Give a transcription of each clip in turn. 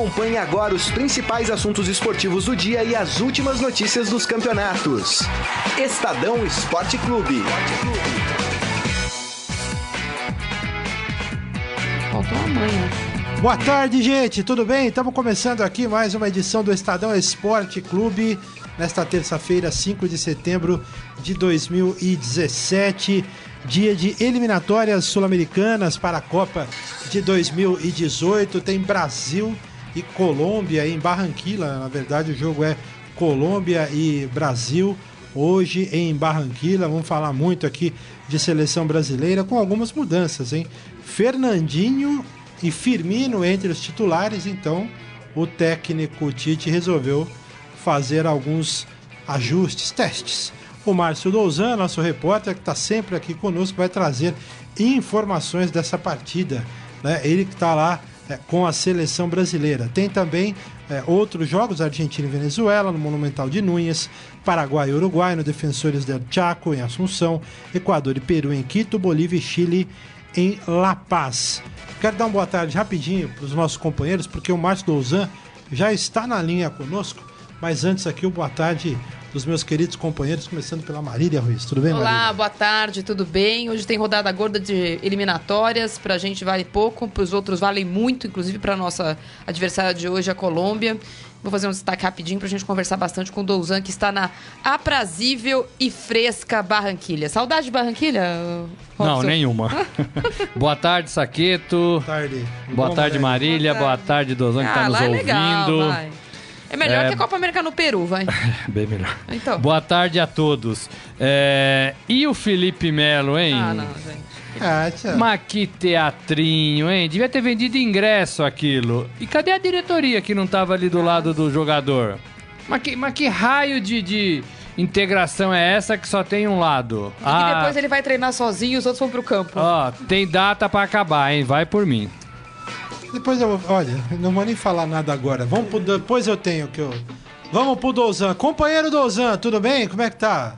Acompanhe agora os principais assuntos esportivos do dia e as últimas notícias dos campeonatos. Estadão Esporte Clube. Faltou a mãe, né? Boa tarde, gente. Tudo bem? Estamos começando aqui mais uma edição do Estadão Esporte Clube nesta terça-feira, 5 de setembro de 2017, dia de eliminatórias sul-americanas para a Copa de 2018. Tem Brasil e Colômbia em Barranquilla. Na verdade, o jogo é Colômbia e Brasil. Hoje em Barranquilla, vamos falar muito aqui de seleção brasileira com algumas mudanças, hein? Fernandinho e Firmino entre os titulares, então o técnico Tite resolveu fazer alguns ajustes, testes. O Márcio Douzan, nosso repórter, que está sempre aqui conosco, vai trazer informações dessa partida. Né? Ele que está lá é, com a seleção brasileira. Tem também é, outros jogos, Argentina e Venezuela, no Monumental de Núñez, Paraguai e Uruguai, no Defensores del Chaco, em Assunção, Equador e Peru em Quito, Bolívia e Chile em La Paz. Quero dar uma boa tarde rapidinho para os nossos companheiros, porque o Márcio Douzan já está na linha conosco. Mas antes aqui, o boa tarde dos meus queridos companheiros, começando pela Marília Ruiz. Tudo bem, Olá, Marília? boa tarde, tudo bem? Hoje tem rodada gorda de eliminatórias. Pra gente vale pouco, pros outros valem muito, inclusive pra nossa adversária de hoje, a Colômbia. Vou fazer um destaque rapidinho pra gente conversar bastante com o Douzan, que está na aprazível e fresca Barranquilha. Saudade de Barranquilha? Não, Robson? nenhuma. boa tarde, Saqueto. Boa tarde. Boa tarde, Marília. Marília. Boa tarde, Dozan, que Ah, tá nos lá é ouvindo. legal, vai. É melhor É. que a Copa América no Peru, vai. Bem melhor. Então. Boa tarde a todos. É, E o Felipe Melo, hein? Ah, não, gente. Ah, tia. Mas que teatrinho, hein? Devia ter vendido ingresso aquilo. E cadê a diretoria que não tava ali do lado do jogador? Mas que, mas que raio de, de integração é essa que só tem um lado? E que depois ele vai treinar sozinho e os outros vão pro campo. Ó, tem data pra acabar, hein? Vai por mim. Depois eu vou. Olha, não vou nem falar nada agora. Vamos pro, depois eu tenho que eu. Vamos pro Douzan. Companheiro Douzan, tudo bem? Como é que tá?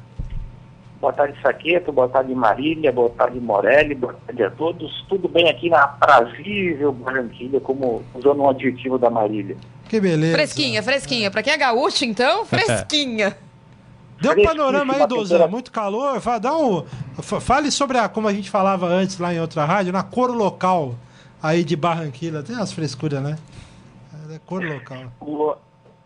Boa tarde, Saqueto. Boa tarde, Marília. Boa tarde, Morelli. Boa tarde a todos. Tudo bem aqui na aprazível Barranquilha, como usando um adjetivo da Marília. Que beleza. Fresquinha, fresquinha. Pra quem é gaúcho, então, fresquinha. Deu um panorama aí, temperatura. Muito calor. Dá um, fa- fale sobre a, como a gente falava antes lá em outra rádio, na cor local aí de Barranquilla. Tem umas frescuras, né? É cor local. O-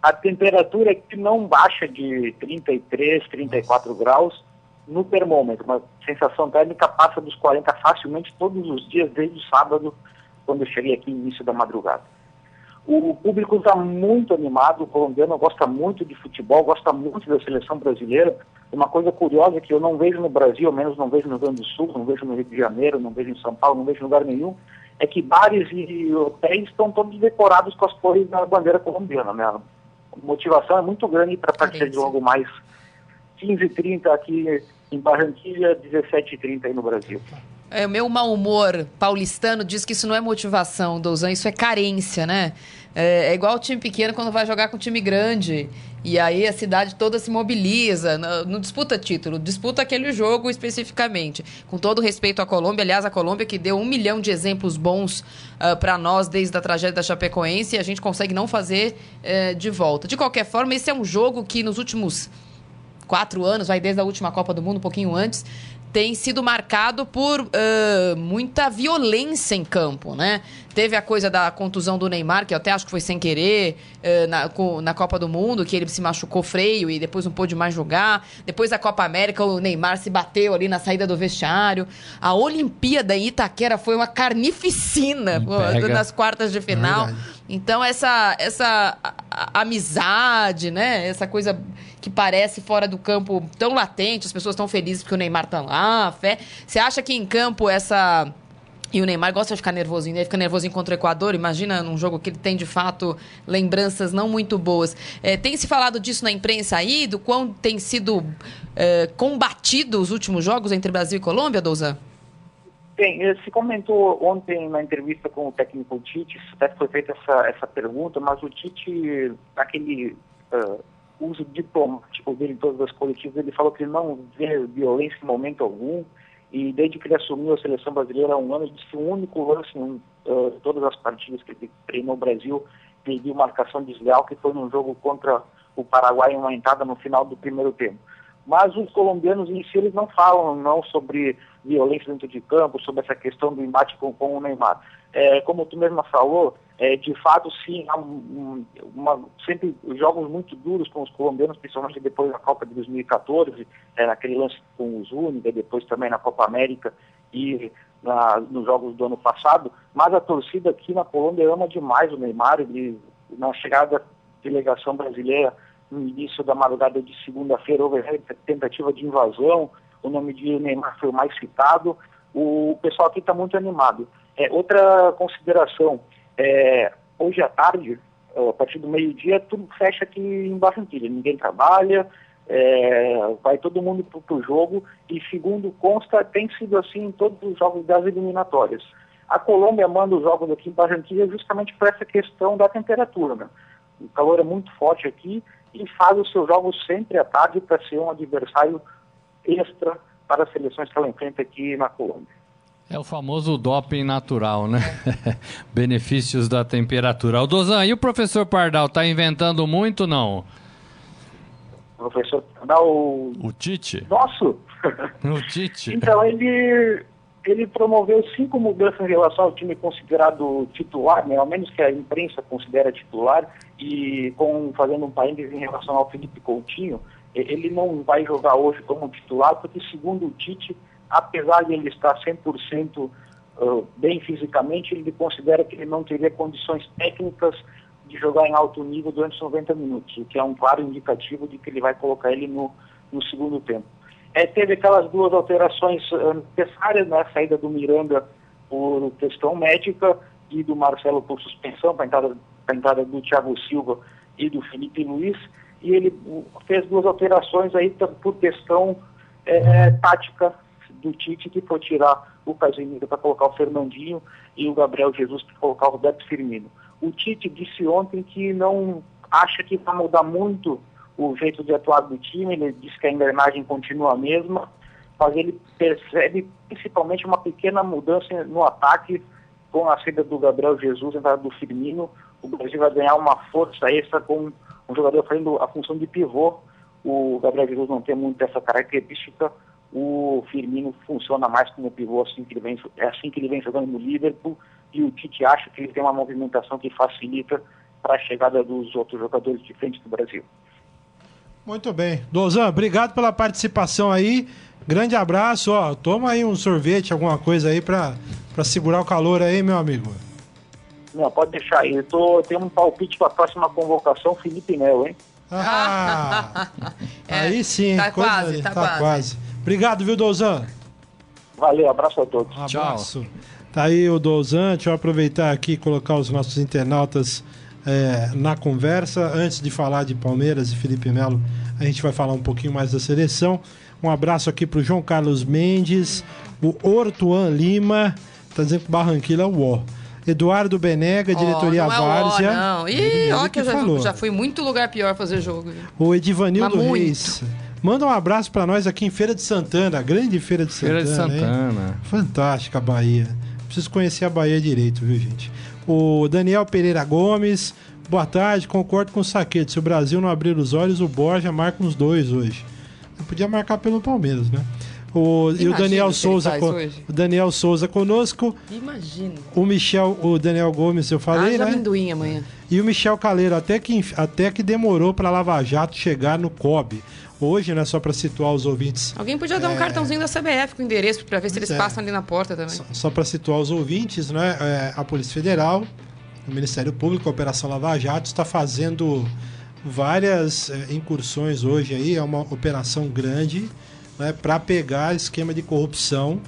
a temperatura aqui não baixa de 33, 34 graus no termômetro, mas a sensação térmica passa dos 40 facilmente todos os dias, desde o sábado, quando eu cheguei aqui no início da madrugada. O público está muito animado, o colombiano gosta muito de futebol, gosta muito da seleção brasileira. Uma coisa curiosa que eu não vejo no Brasil, ao menos não vejo no Rio Grande do Sul, não vejo no Rio de Janeiro, não vejo em São Paulo, não vejo em lugar nenhum, é que bares e hotéis estão todos decorados com as cores da bandeira colombiana. Né? A motivação é muito grande para a partida de logo mais 15h30 aqui em Barranquilha, 17h30 aí no Brasil. É, o meu mau humor paulistano diz que isso não é motivação, Douzan, isso é carência, né? É, é igual o time pequeno quando vai jogar com um time grande. E aí a cidade toda se mobiliza, não, não disputa título, disputa aquele jogo especificamente. Com todo respeito à Colômbia, aliás, a Colômbia que deu um milhão de exemplos bons para nós desde a tragédia da Chapecoense e a gente consegue não fazer eh, de volta. De qualquer forma, esse é um jogo que nos últimos quatro anos, vai desde a última Copa do Mundo, um pouquinho antes, tem sido marcado por ah, muita violência em campo, né? Teve a coisa da contusão do Neymar, que eu até acho que foi sem querer, ah, na, na Copa do Mundo, que ele se machucou freio e depois não pôde mais jogar. Depois da Copa América, o Neymar se bateu ali na saída do vestiário. A Olimpíada em Itaquera foi uma carnificina Pega. nas quartas de final. verdade. Então, essa, essa amizade, né? Essa coisa que parece fora do campo tão latente, as pessoas estão felizes porque o Neymar tá lá, a fé. Você acha que em campo essa. E o Neymar gosta de ficar nervosinho, né? Ele fica nervosinho contra o Equador. Imagina num jogo que ele tem, de fato, lembranças não muito boas. É, tem se falado disso na imprensa aí, do quão tem sido é, combatido os últimos jogos entre Brasil e Colômbia, Douzan? Bem, eh, se comentou ontem na entrevista com o técnico Tite, até foi feita essa, essa pergunta, mas o Tite, naquele ah, uso diplomático dele em todas as coletivas, ele falou que não vê violência em momento algum, e desde que ele assumiu a seleção brasileira há um ano, ele disse o único lance em ah, todas as partidas que ele treinou o Brasil pediu marcação desleal, que foi num jogo contra o Paraguai em uma entrada no final do primeiro tempo. Mas os colombianos em si eles não falam não sobre violência dentro de campo, sobre essa questão do embate com, com o Neymar. É, como tu mesma falou, é, de fato sim, há um, uma, sempre jogos muito duros com os colombianos, principalmente depois da Copa de 2014, é, naquele lance com os Única, depois também na Copa América e na, nos jogos do ano passado, mas a torcida aqui na Colômbia ama demais o Neymar, ele, na chegada da delegação brasileira no início da madrugada de segunda-feira houve tentativa de invasão, o nome de Neymar foi o mais citado, o pessoal aqui está muito animado. É, outra consideração, é, hoje à tarde, a partir do meio-dia, tudo fecha aqui em Barranquilla, ninguém trabalha, é, vai todo mundo para o jogo e segundo consta, tem sido assim em todos os jogos das eliminatórias. A Colômbia manda os jogos aqui em Barranquilla justamente por essa questão da temperatura. Né? O calor é muito forte aqui e faz os seus jogos sempre à tarde para ser um adversário extra para as seleções que ela enfrenta aqui na Colômbia. É o famoso doping natural, né? Benefícios da temperatura. O Dozan, e o professor Pardal está inventando muito não? O professor Pardal. O Tite? Nosso! O Tite. então, ele ele promoveu cinco mudanças em relação ao time considerado titular, né, ao menos que a imprensa considera titular, e com, fazendo um parênteses em relação ao Felipe Coutinho, ele não vai jogar hoje como titular, porque segundo o Tite, apesar de ele estar 100% uh, bem fisicamente, ele considera que ele não teria condições técnicas de jogar em alto nível durante os 90 minutos, o que é um claro indicativo de que ele vai colocar ele no, no segundo tempo. É, teve aquelas duas alterações necessárias, né? a saída do Miranda por questão médica e do Marcelo por suspensão, para a entrada, entrada do Thiago Silva e do Felipe Luiz, e ele fez duas alterações aí por questão é, tática do Tite, que foi tirar o Casemiro para colocar o Fernandinho e o Gabriel Jesus para colocar o Roberto Firmino. O Tite disse ontem que não acha que vai mudar muito o jeito de atuar do time, ele diz que a engrenagem continua a mesma, mas ele percebe principalmente uma pequena mudança no ataque com a saída do Gabriel Jesus, a entrada do Firmino. O Brasil vai ganhar uma força extra com um jogador fazendo a função de pivô. O Gabriel Jesus não tem muito essa característica. O Firmino funciona mais como pivô assim que ele vem, é assim que ele vem jogando no Liverpool e o Tite acha que ele tem uma movimentação que facilita para a chegada dos outros jogadores de frente do Brasil. Muito bem. Dozan, obrigado pela participação aí. Grande abraço, ó. Toma aí um sorvete, alguma coisa aí para segurar o calor aí, meu amigo. Não, pode deixar aí. Eu tô, tenho um palpite para a próxima convocação, Felipe Melo, hein? Ah, é, aí sim, tá coisa, quase, tá, tá quase. quase. Obrigado, viu, Dozan? Valeu, abraço a todos. Um abraço. Tá aí o Dozan. Deixa eu aproveitar aqui e colocar os nossos internautas é, na conversa. Antes de falar de Palmeiras e Felipe Melo, a gente vai falar um pouquinho mais da seleção. Um abraço aqui pro João Carlos Mendes, o Ortuan Lima, tá dizendo que Barranquilla é o ó. Eduardo Benega, diretoria oh, não é o ó, Várzea. não. Ih, Ele ó, que que eu já, falou. já fui muito lugar pior fazer jogo. O Edivanildo Mas muito. Manda um abraço pra nós aqui em Feira de Santana, a grande Feira de Santana. Feira de hein? Santana. Fantástica a Bahia. Preciso conhecer a Bahia direito, viu, gente? O Daniel Pereira Gomes. Boa tarde, concordo com o Saquete. Se o Brasil não abrir os olhos, o Borja marca uns dois hoje. Eu podia marcar pelo Palmeiras, né? O, e o Daniel Souza, o Daniel Souza conosco, Imagina. o Michel, o Daniel Gomes, eu falei, Haja né? amendoim amanhã. E o Michel Caleiro, até que, até que demorou para Lava Jato chegar no COB. Hoje, né, só para situar os ouvintes, Alguém podia dar um cartãozinho da CBF com endereço pra ver se eles É. passam ali na porta também. só para situar os ouvintes, né, é, a Polícia Federal, o Ministério Público, a Operação Lava Jato está fazendo várias é, incursões hoje aí, é uma operação grande, né, para pegar esquema de corrupção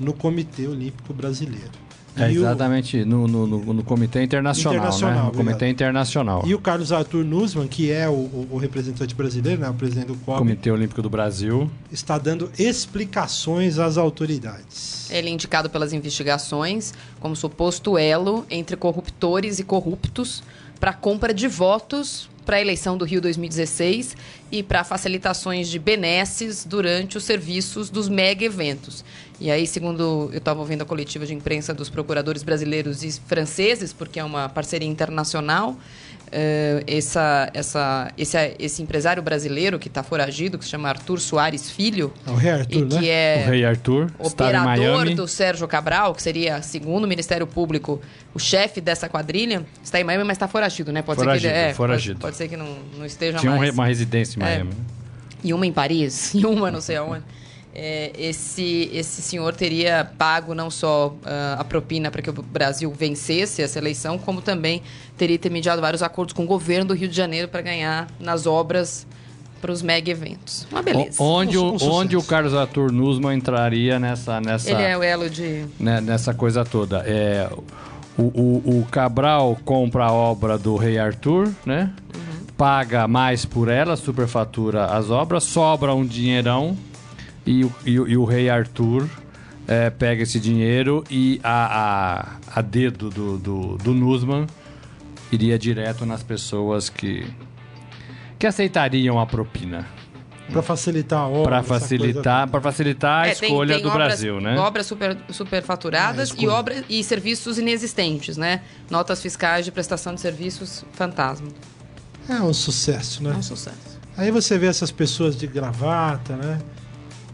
no Comitê Olímpico Brasileiro. É E o- exatamente, no, no, no- no Comitê Internacional, Internacional, né? No. Comitê Internacional. E o Carlos Arthur Nussmann, que é o, o- o representante brasileiro, né, o presidente do COB, Comitê Olímpico do Brasil. está dando explicações às autoridades. Ele é indicado pelas investigações como suposto elo entre corruptores e corruptos para compra de votos para a eleição do Rio 2016 e para facilitações de benesses durante os serviços dos mega eventos. E aí, segundo eu estava ouvindo a coletiva de imprensa dos procuradores brasileiros e franceses, porque é uma parceria internacional, Uh, essa, essa, esse, esse empresário brasileiro que está foragido, que se chama Arthur Soares Filho, É o rei Arthur, e né? que é O rei Arthur operador Miami. do Sérgio Cabral, que seria, segundo o Ministério Público, o chefe dessa quadrilha, está em Miami, mas está foragido, né? Pode Foragido, ser que ele, é, foragido. Pode, pode ser que não, não esteja Tinha mais. re- uma residência em É. Miami. E uma em Paris, e uma não sei aonde. É, esse, esse senhor teria pago não só ah, a propina para que o Brasil vencesse essa eleição, como também teria intermediado vários acordos com o governo do Rio de Janeiro para ganhar nas obras para os mega eventos. Uma beleza. O- Onde, Um o, um onde o. Carlos Arthur Nussmann entraria nessa, nessa, Ele é o elo de. né, nessa coisa toda. É, o, o, o Cabral compra a obra do Rei Arthur, né? Paga mais por ela, superfatura as obras, sobra um dinheirão e o, e o, e o Rei Arthur é, pega esse dinheiro e a, a, a dedo do, do, do Nussmann iria direto nas pessoas que, que aceitariam a propina. Pra facilitar a obra. Para facilitar, para facilitar a É, tem- escolha tem do obras- Brasil, né? Obras super, superfaturadas É, e, obras, e serviços inexistentes, né? Notas fiscais de prestação de serviços fantasma. É um sucesso, né? É um sucesso. Aí você vê essas pessoas de gravata, né?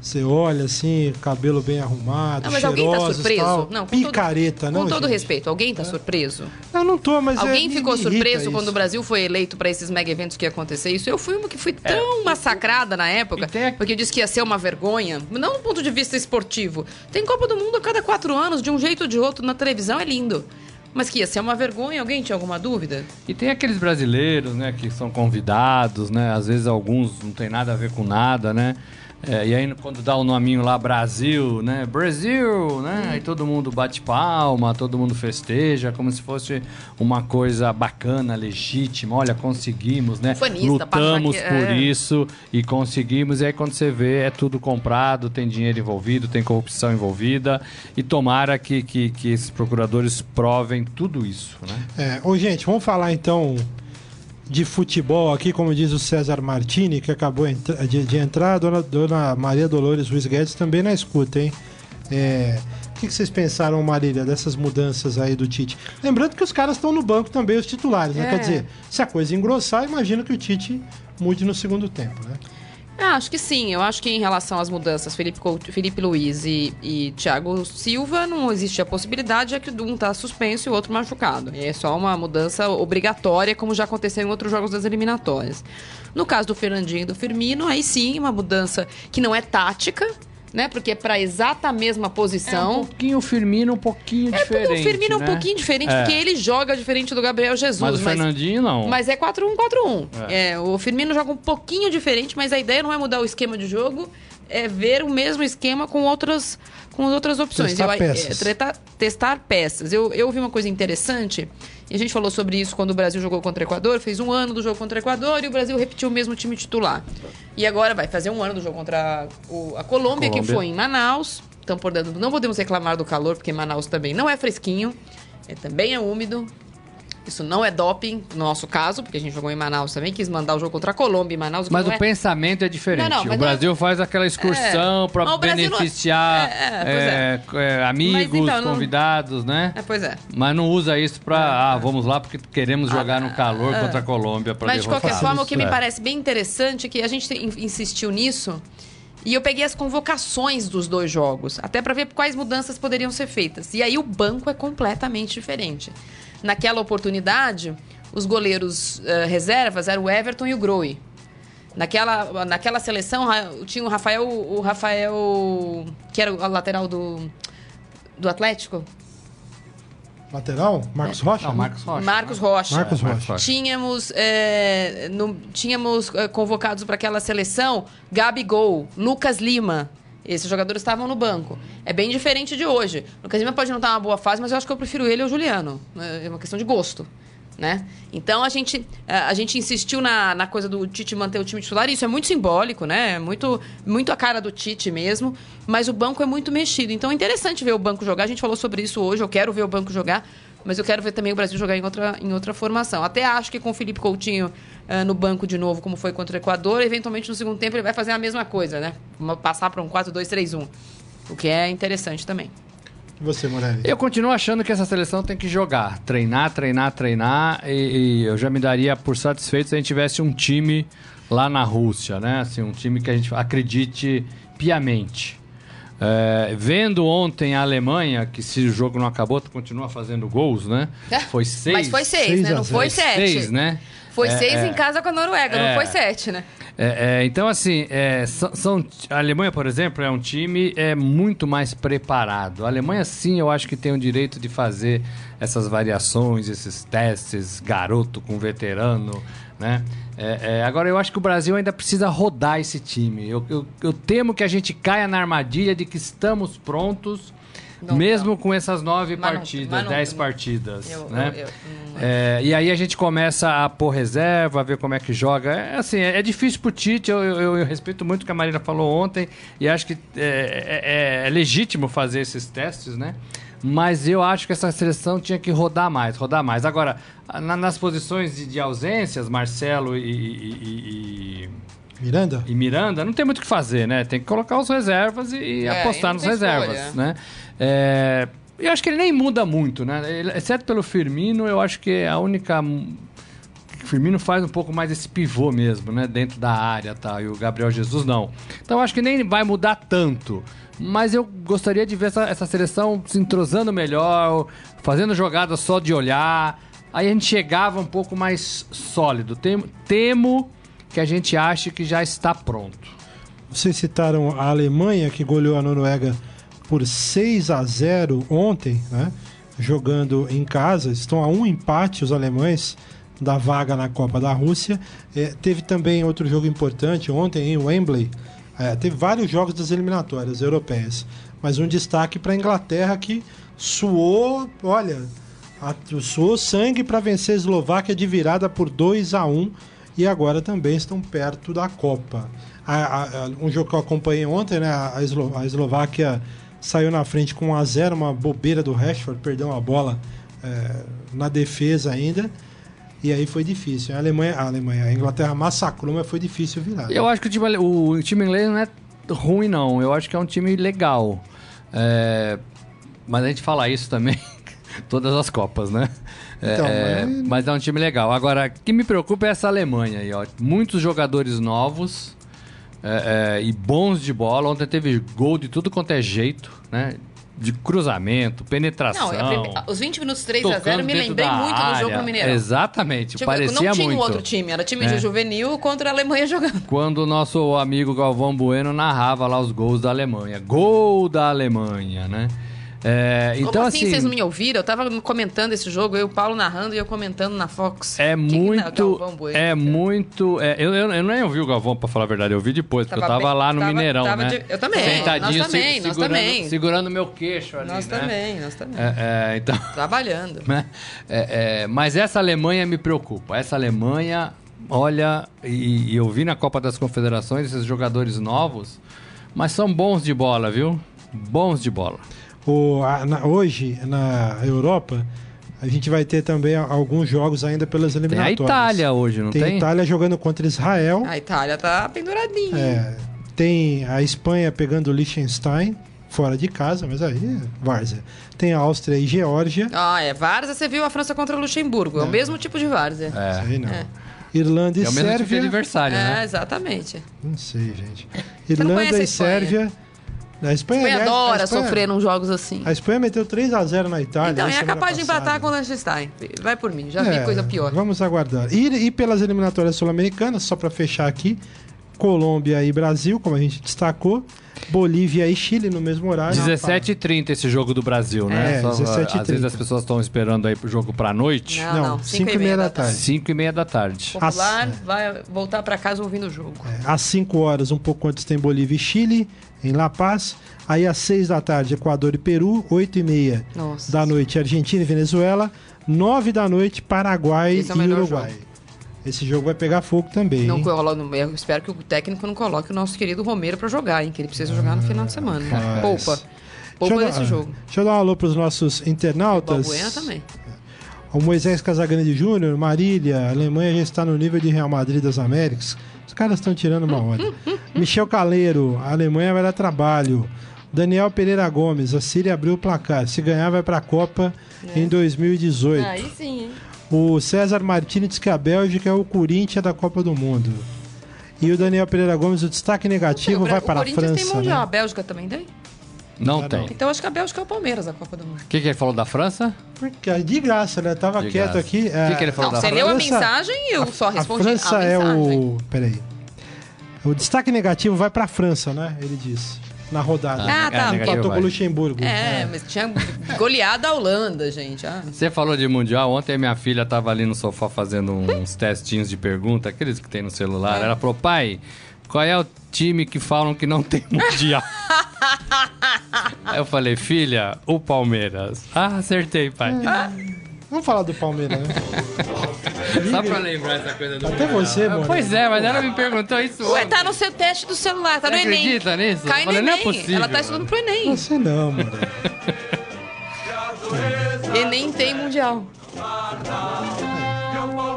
Você olha assim, cabelo bem arrumado, Não, mas alguém tá surpreso? tal. Não, com todo- Picareta, não, Com todo gente? respeito, alguém está surpreso? Eu não tô, mas é, Alguém me- ficou surpreso isso. quando o Brasil foi eleito para esses mega eventos que ia acontecer isso? Eu fui uma que fui tão massacrada na época, tem a- porque eu disse que ia ser uma vergonha, não do ponto de vista esportivo. Tem Copa do Mundo a cada quatro anos, de um jeito ou de outro, na televisão é lindo. Mas que ia ser uma vergonha, alguém tinha alguma dúvida? E tem aqueles brasileiros, né, que são convidados, né? Às vezes alguns não tem nada a ver com nada, né? É, e aí quando dá o nominho lá Brasil, né? Brasil, né? Aí todo mundo bate palma, todo mundo festeja, como se fosse uma coisa bacana, legítima. Olha, conseguimos, né? Ufanista, Lutamos paixão- por é. isso e conseguimos. E aí quando você vê, é tudo comprado, tem dinheiro envolvido, tem corrupção envolvida. E tomara que, que, que esses procuradores provem tudo isso, né? É, ô, gente, vamos falar então de futebol aqui, como diz o César Martini, que acabou de, de entrar, a dona, dona Maria Dolores Luiz Guedes também na escuta, hein? É, o que, que vocês pensaram, Marília, dessas mudanças aí do Tite? Lembrando que os caras estão no banco também, os titulares, né? É. Quer dizer, se a coisa engrossar, imagino que o Tite mude no segundo tempo, né? Ah, acho que sim. Eu acho que em relação às mudanças, Felipe, Couto- Felipe Luiz e, e Thiago Silva, não existe a possibilidade, é que um está suspenso e o outro machucado. É só uma mudança obrigatória, como já aconteceu em outros jogos das eliminatórias. No caso do Fernandinho e do Firmino, aí sim, uma mudança que não é tática, né? Porque é para exata mesma É um posição. pouquinho o Firmino, um pouquinho É, porque diferente. o Firmino é um né? pouquinho diferente, É. porque ele joga diferente do Gabriel Jesus. Mas o Fernandinho não. Mas é 4-1-4-1. É, o Firmino joga um pouquinho diferente, mas a ideia não é mudar o esquema de jogo, é ver o mesmo esquema com outras, com outras opções. Testar Eu- é, peças. treta- testar peças. Eu, eu vi uma coisa interessante, e a gente falou sobre isso quando o Brasil jogou contra o Equador, fez um ano do jogo contra o Equador e o Brasil repetiu o mesmo time titular. E agora vai fazer um ano do jogo contra o- a Colômbia, que Colômbia. foi em Manaus. Então, portanto, não podemos reclamar do calor, porque Manaus também não é fresquinho, é, também é úmido. Isso não é doping, no nosso caso, porque a gente jogou em Manaus também, quis mandar o jogo contra a Colômbia em Manaus. Mas o é... pensamento é diferente. Não, não, o não é- Brasil faz aquela excursão É. para beneficiar É, é, é, é, amigos, então, não- convidados, né? É, pois é. Mas não usa isso pra, ah, vamos lá porque queremos jogar no calor é. contra a Colômbia para Mas de qualquer forma, o que me É. parece bem interessante é que a gente in- insistiu nisso e eu peguei as convocações dos dois jogos, até para ver quais mudanças poderiam ser feitas. E aí o banco é completamente diferente. Naquela oportunidade, os goleiros eh, reservas eram o Everton e o Groi. Naquela, naquela seleção tinha o Rafael, o Rafael, que era o lateral do, do Atlético, Lateral? Marcos Rocha? Não, né? Marcos Rocha. Marcos Rocha. Marcos Rocha. Tínhamos, é, no- tínhamos é, convocados para aquela seleção Gabigol, Lucas Lima. Esses jogadores estavam no banco. É bem diferente de hoje. Lucas Lima pode não estar uma boa fase, mas eu acho que eu prefiro ele ou o Juliano. É uma questão de gosto. Né? Então a gente, a a gente insistiu na, na coisa do Tite manter o time titular, e isso é muito simbólico, né? É muito, muito a cara do Tite mesmo, mas o banco é muito mexido. Então é interessante ver o banco jogar. A gente falou sobre isso hoje, eu quero ver o banco jogar, mas eu quero ver também o Brasil jogar em outra, em outra formação. Até acho que com o Felipe Coutinho uh, no banco de novo, como foi contra o Equador, eventualmente no segundo tempo ele vai fazer a mesma coisa, né? Passar para um 4-2-3-1. O que é interessante também. E você, Morelli? Eu continuo achando que essa seleção tem que jogar, treinar, treinar, treinar, e, e, eu já me daria por satisfeito se a gente tivesse um time lá na Rússia, né? Assim, um time que a gente acredite piamente. É, vendo ontem a Alemanha, que se o jogo não acabou, continua fazendo gols, né? Foi seis. Mas foi seis, seis né? Não foi sete. Seis, né? Foi é, seis é, em casa com a Noruega, não é. foi sete, né? É, é, então, assim, é, são, são, a Alemanha, por exemplo, é um time é, muito mais preparado. A Alemanha, sim, eu acho que tem o direito de fazer essas variações, esses testes, garoto com veterano, né? É, é, agora, eu acho que o Brasil ainda precisa rodar esse time. Eu, eu, eu temo que a gente caia na armadilha de que estamos prontos não, Mesmo não. com essas nove mas partidas, não, dez partidas, eu, né? Eu, eu, é, e aí a gente começa a pôr reserva, a ver como é que joga. É, assim, é, é difícil pro Tite, eu, respeito muito o que a Marina falou ontem e acho que é, é, é, legítimo fazer esses testes, né? Mas eu acho que essa seleção tinha que rodar mais, rodar mais. Agora, na, nas posições de, de, ausências, Marcelo e, e, e Miranda? E Miranda, não tem muito o que fazer, né? Tem que colocar os reservas e, e é, apostar nas reservas, né? É, eu acho que ele nem muda muito, né? Ele, exceto pelo Firmino, eu acho que é a única. O Firmino faz um pouco mais esse pivô mesmo, né? Dentro da área, tá? E o Gabriel Jesus não. Então eu acho que nem vai mudar tanto. Mas eu gostaria de ver essa, essa seleção se entrosando melhor, fazendo jogadas só de olhar. Aí a gente chegava um pouco mais sólido. Temo, temo que a gente ache que já está pronto. Vocês citaram a Alemanha, que goleou a Noruega por 6 a 0 ontem, né? jogando em casa. Estão a um empate os alemães da vaga na Copa da Rússia. É, teve também outro jogo importante ontem em Wembley. É, teve vários jogos das eliminatórias europeias, mas um destaque para a Inglaterra que suou, olha, suou sangue para vencer a Eslováquia de virada por 2 a 1 e agora também estão perto da Copa. A, a, um jogo que eu acompanhei ontem, né, a, Eslo, a Eslováquia saiu na frente com 1 a 0 uma bobeira do Rashford, perdeu uma bola é, na defesa ainda. E aí foi difícil. A Alemanha, a Alemanha, a Inglaterra massacrou, mas foi difícil virar. Eu acho que o time, o time inglês não é ruim, não. Eu acho que é um time legal. É, mas a gente fala isso também todas as Copas, né? Então, é, mas... mas... é um time legal. Agora, o que me preocupa é essa Alemanha aí, ó. Muitos jogadores novos é, é, e bons de bola. Ontem teve gol de tudo quanto é jeito, né? De cruzamento, penetração. Não, os 20 minutos 3 a 0 me lembrei muito área. do jogo no Mineirão. Exatamente, tipo, parecia muito. Não tinha um outro time, era time é. de juvenil contra a Alemanha jogando. Quando o nosso amigo Galvão Bueno narrava lá os gols da Alemanha. Gol da Alemanha, né? É, então, Como assim, assim, vocês não me ouviram? Eu tava comentando esse jogo, eu e o Paulo narrando e eu comentando na Fox. É que muito. Que é muito. É, eu, eu, eu nem ouvi o Galvão, pra falar a verdade, eu vi depois, tava porque eu tava bem, lá no tava, Mineirão, tava né? De, eu também. Sentadinho, nós também, se, nós segurando, também. segurando meu queixo ali. Nós né? também, nós também. É, é, então, Trabalhando. Né? É, mas essa Alemanha me preocupa. Essa Alemanha, olha, e, e eu vi na Copa das Confederações esses jogadores novos, mas são bons de bola, viu? Bons de bola. O, a, na, hoje, na Europa, a gente vai ter também alguns jogos ainda pelas eliminatórias. Tem a Itália hoje, não tem? Tem a Itália jogando contra Israel. A Itália tá penduradinha. É, tem a Espanha pegando o Liechtenstein fora de casa, mas aí é várzea. Tem a Áustria e Geórgia. Ah, é. Várzea, você viu a França contra o Luxemburgo. É, é o mesmo tipo de várzea. É. Sei não. É. Irlanda e é o Sérvia. mesmo tipo de adversário, é, né? exatamente. Não sei, gente. Irlanda e Sérvia a Espanha, a Espanha adora a Espanha, sofrer nos jogos assim. A Espanha meteu 3x0 na Itália. Então, é capaz de empatar com o Liechtenstein. Vai por mim, já é, vi coisa pior. Vamos aguardar. E, e pelas eliminatórias sul-americanas, só para fechar aqui, Colômbia e Brasil, como a gente destacou. Bolívia e Chile no mesmo horário. 17h30 esse jogo do Brasil, né? É, 17 Às vezes as pessoas estão esperando aí pro jogo pra noite. Não, não. 5 e meia da tarde. 5 e meia da tarde. Popular As... vai voltar para casa ouvindo o jogo. É, às 5 horas, um pouco antes, tem Bolívia e Chile, em La Paz. Aí às 6 da tarde, Equador e Peru. 8 e meia Nossa. da noite, Argentina e Venezuela. 9 da noite, Paraguai é e Uruguai. Jogo. Esse jogo vai pegar fogo também. Não eu espero que o técnico não coloque o nosso querido Romero para jogar, hein? Que ele precisa jogar no final de semana. Mas... Poupa. Poupa desse jogo. Deixa eu dar um alô para os nossos internautas. O também. O Moisés Casagrande Júnior, Marília, a Alemanha já está no nível de Real Madrid das Américas. Os caras estão tirando uma onda. Michel Caleiro, a Alemanha vai dar trabalho. Daniel Pereira Gomes, a Síria abriu o placar. Se ganhar, vai para a Copa em 2018. Aí sim, hein? O César Martini diz que a Bélgica é o Corinthians da Copa do Mundo. E o Daniel Pereira Gomes, o destaque negativo o vai para a Corinthians tem França. mundial, Né? a Bélgica também tem? Não Ah, tem. não. O Então acho que a Bélgica é o Palmeiras da Copa do Mundo. que, que ele falou da França? Porque é de graça, né? Tava De quieto graça. aqui. O que que ele falou Não, da você leu a França- mensagem e eu só A respondi França a é o. Peraí. O destaque negativo vai para a França, né? Ele disse. Na rodada. Ah, tá. É, Empatou com o Luxemburgo. É, mas tinha goleado a Holanda, gente. Ah. Você falou de Mundial, ontem minha filha tava ali no sofá fazendo uns testinhos de pergunta, aqueles que tem no celular. Ela falou, pai, qual é o time que falam que não tem Mundial? Aí eu falei, filha, o Palmeiras. Ah, acertei, pai. Vamos falar do Palmeiras, né? Só pra lembrar essa coisa do Até Mundial. você, mano. Pois é, mas ela me perguntou isso Ué, tá no seu teste do celular, tá Você no Enem. acredita nisso? Cai no não é Enem. possível, Ela tá estudando pro Enem. Você não, mano. Enem tem mundial.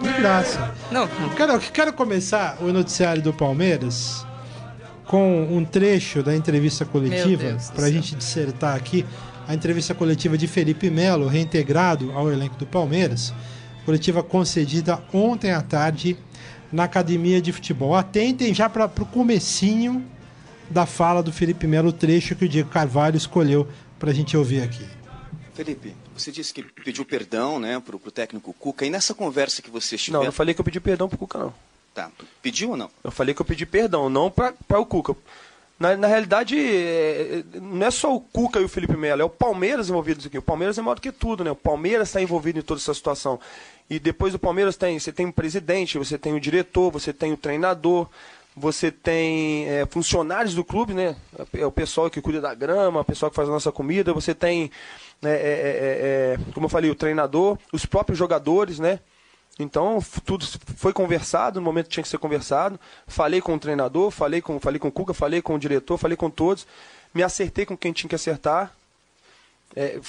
De graça. Não, Quero, quero começar o noticiário do Palmeiras com um trecho da entrevista Meu coletiva, Deus do para a céu. gente dissertar aqui a entrevista coletiva de Felipe Melo, reintegrado ao elenco do Palmeiras. Coletiva concedida ontem à tarde na Academia de Futebol. Atentem já para o comecinho da fala do Felipe Melo, o trecho que o Diego Carvalho escolheu para a gente ouvir aqui. Felipe, você disse que pediu perdão né, pro, pro técnico Cuca. E nessa conversa que você estiver... Não, não falei que eu pedi perdão pro Cuca, não. Tá, pediu ou não? Eu falei que eu pedi perdão, não pra o Cuca. Na, na realidade, é, é, não é só o Cuca e o Felipe Melo, é o Palmeiras envolvido nisso aqui. O Palmeiras é maior do que tudo, né? O Palmeiras está envolvido em toda essa situação. E depois do Palmeiras tem, você tem o presidente, você tem o diretor, você tem o treinador, você tem é, funcionários do clube, né? É o pessoal que cuida da grama, o pessoal que faz a nossa comida, você tem, é, é, é, é, como eu falei, o treinador, os próprios jogadores, né? Então, tudo foi conversado no momento que tinha que ser conversado. Falei com o treinador, falei com, falei com o Cuca, falei com o diretor, falei com todos. Me acertei com quem tinha que acertar. É,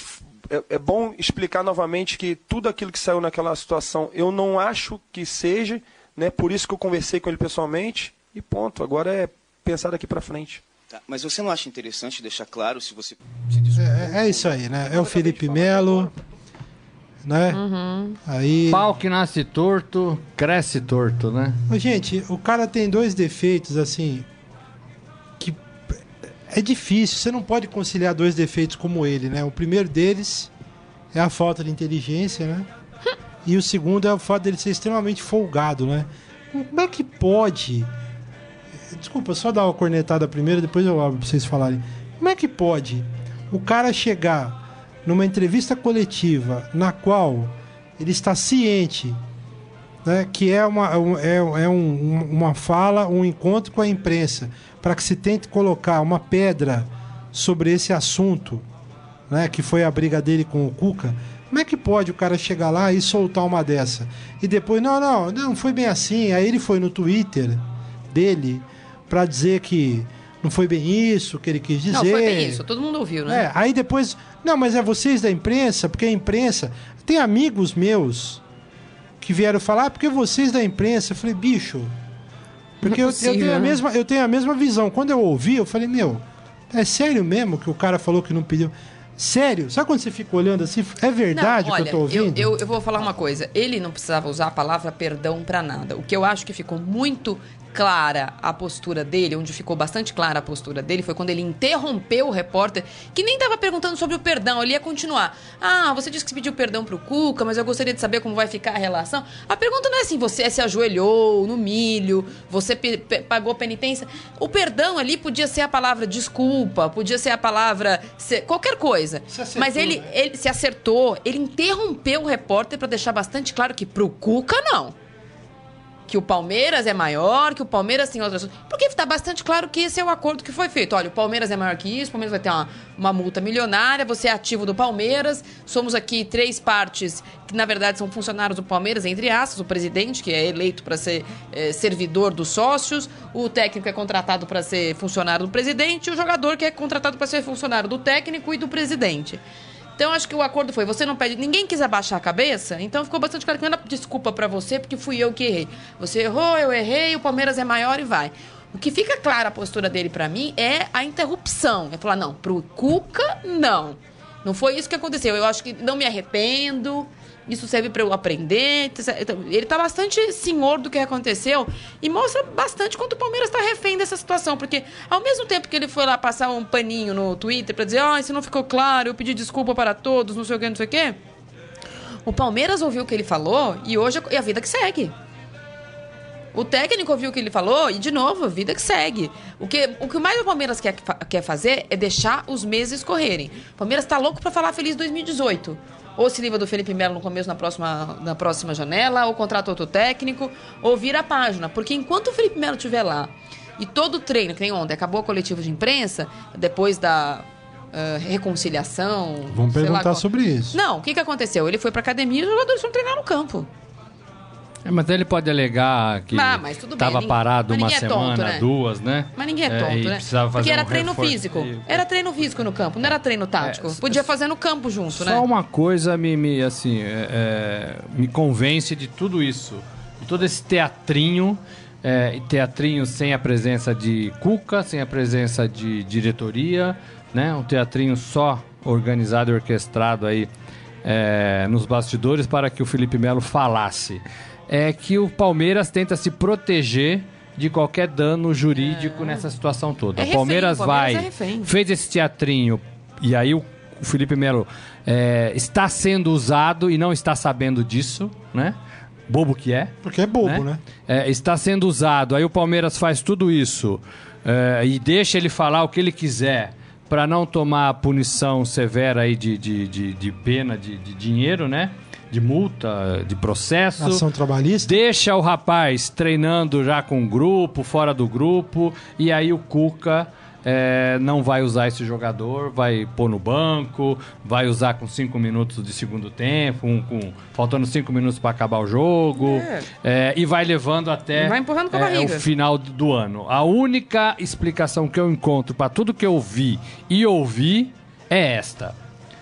é- é bom explicar novamente que tudo aquilo que saiu naquela situação eu não acho que seja, né? Por isso que eu conversei com ele pessoalmente e ponto. Agora é pensar daqui para frente. Tá, Mas você não acha interessante deixar claro se você se desculpou? É, é isso aí, né? É o Felipe Melo, né? Aí. Pau que nasce torto, cresce torto, né? Gente, o cara tem dois defeitos, assim. Que é difícil, você não pode conciliar dois defeitos como ele, né? O primeiro deles é a falta de inteligência, né? E o segundo é o fato dele ser extremamente folgado, né? Como é que pode? Desculpa, só dar uma cornetada primeiro, depois eu abro pra vocês falarem. Como é que pode o cara chegar numa entrevista coletiva na qual ele está ciente né, que é, uma, um- é, é um- uma fala, um encontro com a imprensa, para que se tente colocar uma pedra sobre esse assunto, né, que foi a briga dele com o Cuca. Como é que pode o cara chegar lá e soltar uma dessa? E depois, não, não, não foi bem assim. Aí ele foi no Twitter dele para dizer que não foi bem isso que ele quis dizer. não, foi bem isso. Todo mundo ouviu, né? É, aí depois. Não, mas é vocês da imprensa, porque a imprensa. Tem amigos meus que vieram falar, ah, porque vocês da imprensa. Eu falei, bicho. Porque eu, é eu possível, tenho a né? mesma, eu tenho a mesma visão. Quando eu ouvi, eu falei, meu, é sério mesmo que o cara falou que não pediu? Sério? Sabe quando você fica olhando assim? É verdade não, o olha, que eu tô ouvindo? Eu, eu vou falar uma coisa. Ele não precisava usar a palavra perdão pra nada. O que eu acho que ficou muito clara a postura dele, onde ficou bastante clara a postura dele, foi quando ele interrompeu o repórter, que nem estava perguntando sobre o perdão, ele ia continuar. Ah, você disse que se pediu perdão pro Cuca, mas eu gostaria de saber como vai ficar a relação. A pergunta não é assim, você se ajoelhou no milho, você pagou penitência. O perdão ali podia ser a palavra desculpa, podia ser a palavra qualquer coisa. Acertou, Mas ele, né? ele se acertou, ele interrompeu o repórter para deixar bastante claro que pro Cuca não. Que o Palmeiras é maior, que o Palmeiras tem outras. Porque está bastante claro que esse é o acordo que foi feito. Olha, o Palmeiras é maior que isso, o Palmeiras vai ter uma, uma multa milionária, você é ativo do Palmeiras. Somos aqui três partes que, na verdade, são funcionários do Palmeiras, entre aspas, o presidente, que é eleito para ser eh, servidor dos sócios, o técnico é contratado para ser funcionário do presidente, e o jogador que é contratado para ser funcionário do técnico e do presidente. Então acho que o acordo foi, você não pede, ninguém quis abaixar a cabeça, então ficou bastante claro que não era desculpa para você, porque fui eu que errei. Você errou, eu errei, o Palmeiras é maior e vai. O que fica clara a postura dele para mim é a interrupção. É falar, não, pro Cuca, não. Não foi isso que aconteceu. Eu acho que não me arrependo. Isso serve para eu aprender. Então, ele está bastante senhor do que aconteceu e mostra bastante quanto o Palmeiras está refém dessa situação. Porque, ao mesmo tempo que ele foi lá passar um paninho no Twitter para dizer: ah, isso não ficou claro, eu pedi desculpa para todos, não sei o que, não sei o que. O Palmeiras ouviu o que ele falou e hoje é a vida que segue. O técnico ouviu o que ele falou e, de novo, a vida que segue. O que, o que mais o Palmeiras quer, quer fazer é deixar os meses correrem. O Palmeiras está louco para falar feliz 2018 ou se livra do Felipe Melo no começo na próxima, na próxima janela, ou contrata outro técnico, ou vira a página. Porque enquanto o Felipe Melo estiver lá e todo o treino, que nem ontem, acabou a coletiva de imprensa, depois da uh, reconciliação. Vamos perguntar lá, sobre isso. Não, o que, que aconteceu? Ele foi para academia e os jogadores foram treinar no campo. É, mas ele pode alegar que estava parado uma é semana, tonto, né? duas, né? Mas ninguém é, é tonto, é, né? Porque era um treino físico. E... Era treino físico no campo, não era treino tático. É, Podia fazer no campo junto, só né? Só uma coisa me, me assim, é, me convence de tudo isso. De todo esse teatrinho, teatrinho sem a presença de Cuca, sem a presença de diretoria, né? Um teatrinho só organizado e orquestrado aí nos bastidores para que o Felipe Melo falasse é que o Palmeiras tenta se proteger de qualquer dano jurídico é. nessa situação toda. É refém, o Palmeiras, vai, é fez esse teatrinho e aí o, Felipe Melo é, está sendo usado e não está sabendo disso, né? Bobo que é. Porque é bobo, né? né? É, está sendo usado. Aí o Palmeiras faz tudo isso é, e deixa ele falar o que ele quiser para não tomar a punição severa aí de, de, de, de pena, de, de dinheiro, né? De multa, de processo. Ação trabalhista. Deixa o rapaz treinando já com o grupo, fora do grupo, e aí o Cuca é, não vai usar esse jogador, vai pôr no banco, vai usar com cinco minutos de segundo tempo, um, com, faltando cinco minutos para acabar o jogo, é. É, e vai levando até vai empurrando com a é, o final do ano. A única explicação que eu encontro para tudo que eu vi e ouvi é esta.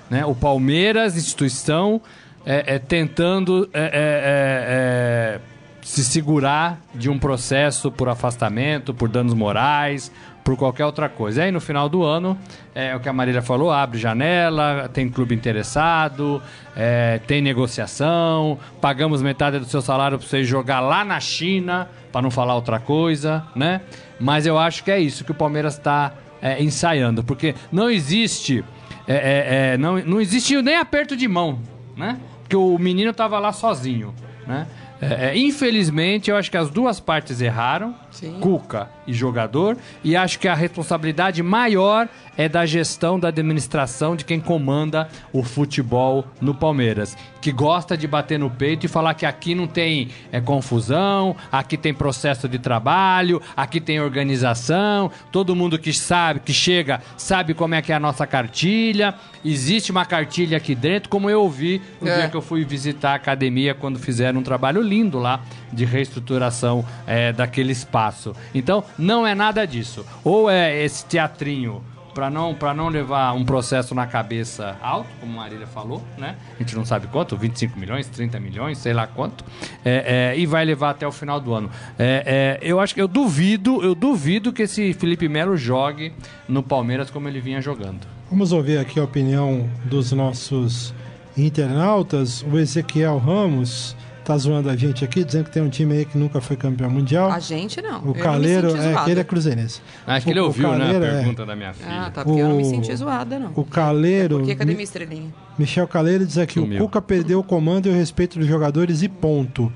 Né? O Palmeiras, instituição, é, é tentando é, é, é, se segurar de um processo por afastamento, por danos morais, por qualquer outra coisa. E aí no final do ano, é o que a Marília falou, abre janela, tem clube interessado, é, tem negociação, pagamos metade do seu salário para você jogar lá na China, para não falar outra coisa, né? Mas eu acho que é isso que o Palmeiras está é, ensaiando, porque não existe, é, não, não existe nem aperto de mão, né? Porque o menino estava lá sozinho, né? É, é, infelizmente, eu acho que as duas partes erraram, Sim. Cuca e jogador, e acho que a responsabilidade maior é da gestão, da administração de quem comanda o futebol no Palmeiras, que gosta de bater no peito e falar que aqui não tem é, confusão, aqui tem processo de trabalho, aqui tem organização, todo mundo que sabe, que chega, sabe como é que é a nossa cartilha, existe uma cartilha aqui dentro, como eu ouvi no é. dia que eu fui visitar a academia quando fizeram um trabalho lindo lá de reestruturação é, daquele espaço. Então, não é nada disso. Ou é esse teatrinho para não, não levar um processo na cabeça alto, como a Marília falou, né? A gente não sabe quanto, 25 milhões, 30 milhões, sei lá quanto, é, é, e vai levar até o final do ano. É, é, eu acho que eu duvido, eu duvido que esse Felipe Melo jogue no Palmeiras como ele vinha jogando. Vamos ouvir aqui a opinião dos nossos internautas. O Ezequiel Ramos tá zoando a gente aqui, dizendo que tem um time aí que nunca foi campeão mundial. A gente não. O Caleiro, é, aquele é cruzeirense. Acho que ele ouviu, Caleiro, né, a é- pergunta é... da minha filha. Ah, tá, porque o... eu não me senti zoada, não. O Caleiro... É porque cadê minha estrelinha? Michel Caleiro diz aqui, Sumiu. o Cuca perdeu o comando e o respeito dos jogadores e ponto.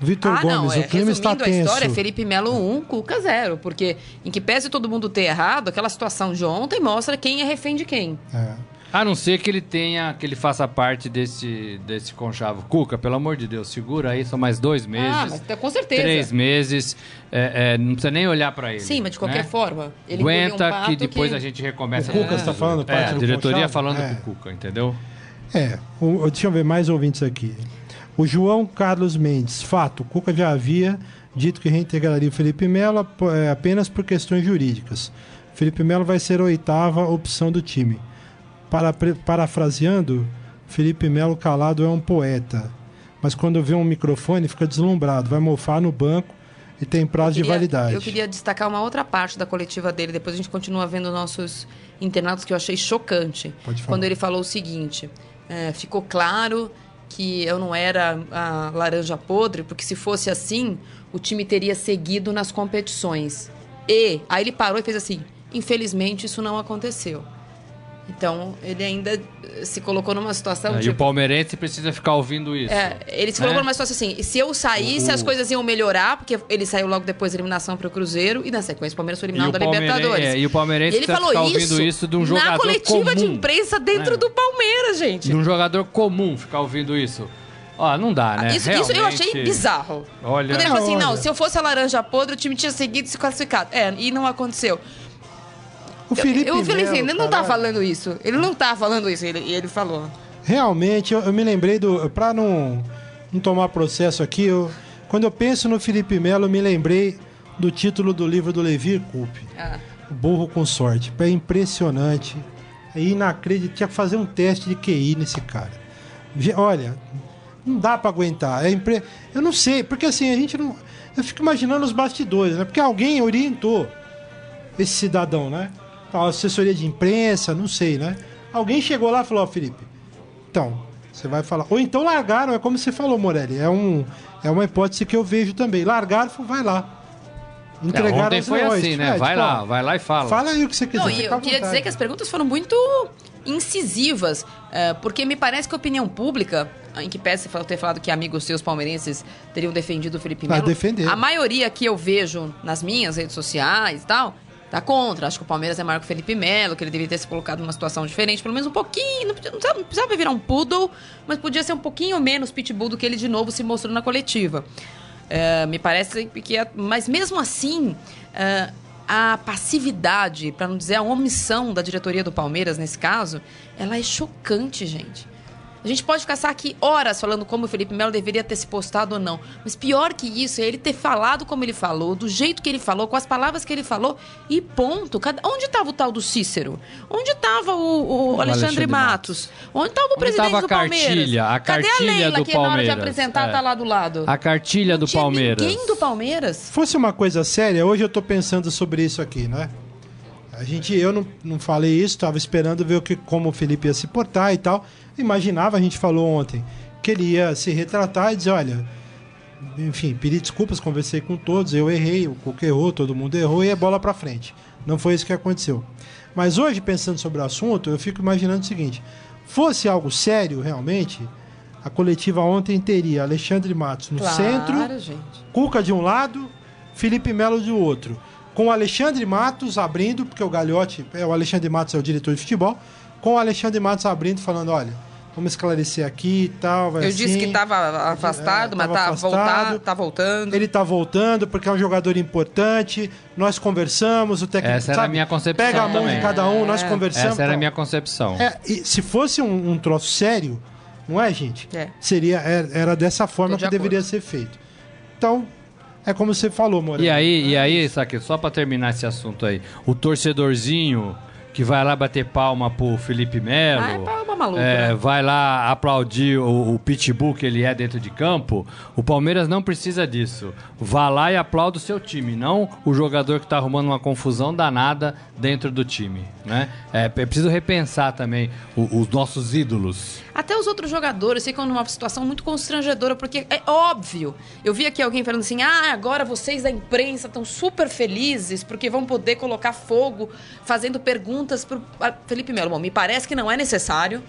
Vitor ah, Gomes, não, é, o clima está tenso. a história, Felipe Melo 1, Cuca 0. Porque, em que pese todo mundo ter errado, aquela situação de ontem mostra quem é refém de quem. É. A não ser que ele tenha, que ele faça parte desse, desse conchavo. Cuca, pelo amor de Deus, segura aí, são mais dois ah, meses. Ah, mas tá, com certeza. Três meses. É, é, não precisa nem olhar para ele. Sim, mas de qualquer né? forma. Ele Aguenta um que depois que... a gente recomeça. O Cuca está falando parte é, a diretoria conchavo? falando é. com o Cuca, entendeu? É, o, deixa eu ver mais ouvintes aqui. O João Carlos Mendes, fato, o Cuca já havia dito que reintegraria o Felipe Melo é, apenas por questões jurídicas. Felipe Melo vai ser a oitava opção do time para, parafraseando, Felipe Melo calado é um poeta. Mas quando vê um microfone, fica deslumbrado, vai mofar no banco e tem prazo queria, de validade. Eu queria destacar uma outra parte da coletiva dele, depois a gente continua vendo nossos internados que eu achei chocante. Pode falar. Quando ele falou o seguinte: é, ficou claro que eu não era a laranja podre, porque se fosse assim, o time teria seguido nas competições. E aí ele parou e fez assim: infelizmente isso não aconteceu. Então, ele ainda se colocou numa situação É, de. E o palmeirense precisa ficar ouvindo isso. É, ele se colocou numa situação assim, se eu saísse, as coisas iam melhorar, porque ele saiu logo depois da eliminação para o Cruzeiro, e na sequência o Palmeiras foi eliminado da Libertadores. é, e o palmeirense E ele precisa falou ficar ouvindo isso, isso de um na jogador coletiva de comum, imprensa dentro né? do Palmeiras, gente. De um jogador comum ficar ouvindo isso. Ó, não dá, né? Isso, isso eu achei Realmente- bizarro. Olha- Quando ele falou assim, Olha. não, se eu fosse a laranja podre, o time tinha seguido e se classificado. É, e não aconteceu. O Felipe eu falei assim, Melo, ele não tá falando isso. Ele não tá falando isso, ele, e ele falou. Realmente, eu, eu me lembrei do. Pra não, não tomar processo aqui, eu, quando eu penso no Felipe Melo, eu me lembrei do título do livro do Levi Coupe. Ah. O Burro com Sorte. É impressionante. É inacreditável. Tinha que fazer um teste de QI nesse cara. Olha, não dá pra aguentar. É impre... Eu não sei, porque assim, a gente não. Eu fico imaginando os bastidores, né? Porque alguém orientou esse cidadão, né? A assessoria de imprensa, não sei, né? Alguém chegou lá e falou, ó, Felipe, então, você vai falar. Ou então largaram, é como você falou, Morelli. É, um, é uma hipótese que eu vejo também. Largaram, falou, vai lá. É, Entregaram ontem aos foi assim, né? É, vai tipo, lá, ó, vai lá e fala. Fala aí o que você quiser. Não, eu queria vontade. dizer que as perguntas foram muito incisivas, eh, porque me parece que a opinião pública, em que pese você ter falado que amigos seus palmeirenses teriam defendido o Felipe Ah, Melo, a maioria que eu vejo nas minhas redes sociais e tal, tá contra. Acho que o Palmeiras é maior que o Felipe Melo, que ele deveria ter se colocado numa situação diferente, pelo menos um pouquinho, não precisava, não precisava- virar um poodle, mas podia ser um pouquinho menos pitbull do que ele de novo se mostrou na coletiva. É, me parece que. é- mas mesmo assim, é, a passividade, para não dizer a omissão da diretoria do Palmeiras nesse caso, ela é chocante, gente. A gente pode ficar aqui horas falando como o Felipe Melo deveria ter se postado ou não. Mas pior que isso é ele ter falado como ele falou, do jeito que ele falou, com as palavras que ele falou, e ponto. Cada- Onde estava o tal do Cícero? Onde estava o, o Alexandre, Alexandre Matos? Onde estava o presidente tava a do Palmeiras? cartilha? A Cadê a cartilha Leila, do que na hora de Palmeiras? apresentar É. tá lá do lado? A cartilha do Tinha Palmeiras. ninguém do Palmeiras. Se fosse uma coisa séria, hoje eu tô pensando sobre isso aqui, né? A gente, eu não, não falei isso, tava esperando ver o que, como o Felipe ia se portar e tal. Imaginava, a gente falou ontem, que ele ia se retratar e dizer, olha, enfim, pedi desculpas, conversei com todos, eu errei, o Cuca errou, todo mundo errou e é bola pra frente. Não foi isso que aconteceu. Mas hoje, pensando sobre o assunto, eu fico imaginando o seguinte: fosse algo sério realmente, a coletiva ontem teria Alexandre Matos no Claro, centro, gente. Cuca de um lado, Felipe Melo do outro. Com o Alexandre Matos abrindo, porque o Galhote, é, o Alexandre Matos é o diretor de futebol, com o Alexandre Matos abrindo, falando: olha, vamos esclarecer aqui e tal. Vai Eu assim. disse que estava afastado, É, mas tava tá, afastado. voltar, tá voltando. Ele tá voltando porque é um jogador importante. Nós conversamos, o técnico. Essa era a sabe, minha concepção Pega a mão também. de cada um, nós É. conversamos. Essa era a minha concepção. É, e se fosse um, um troço sério, não é, gente? É. Seria, era, era dessa forma Tô de que deveria ser feito. Então, é como você falou, Moreira. E aí, e aí, Saque, só pra terminar esse assunto aí, o torcedorzinho que vai lá bater palma pro Felipe Melo, Ah, é palma maluca, é, né? vai lá aplaudir o, o pitbull que ele é dentro de campo, o Palmeiras não precisa disso. Vá lá e aplauda o seu time, não o jogador que tá arrumando uma confusão danada dentro do time, né? É, é preciso repensar também o- os nossos ídolos. Até os outros jogadores ficam numa situação muito constrangedora, porque é óbvio. Eu vi aqui alguém falando assim: ah, agora vocês da imprensa estão super felizes porque vão poder colocar fogo fazendo perguntas pro Felipe Melo. Bom, me parece que não é necessário.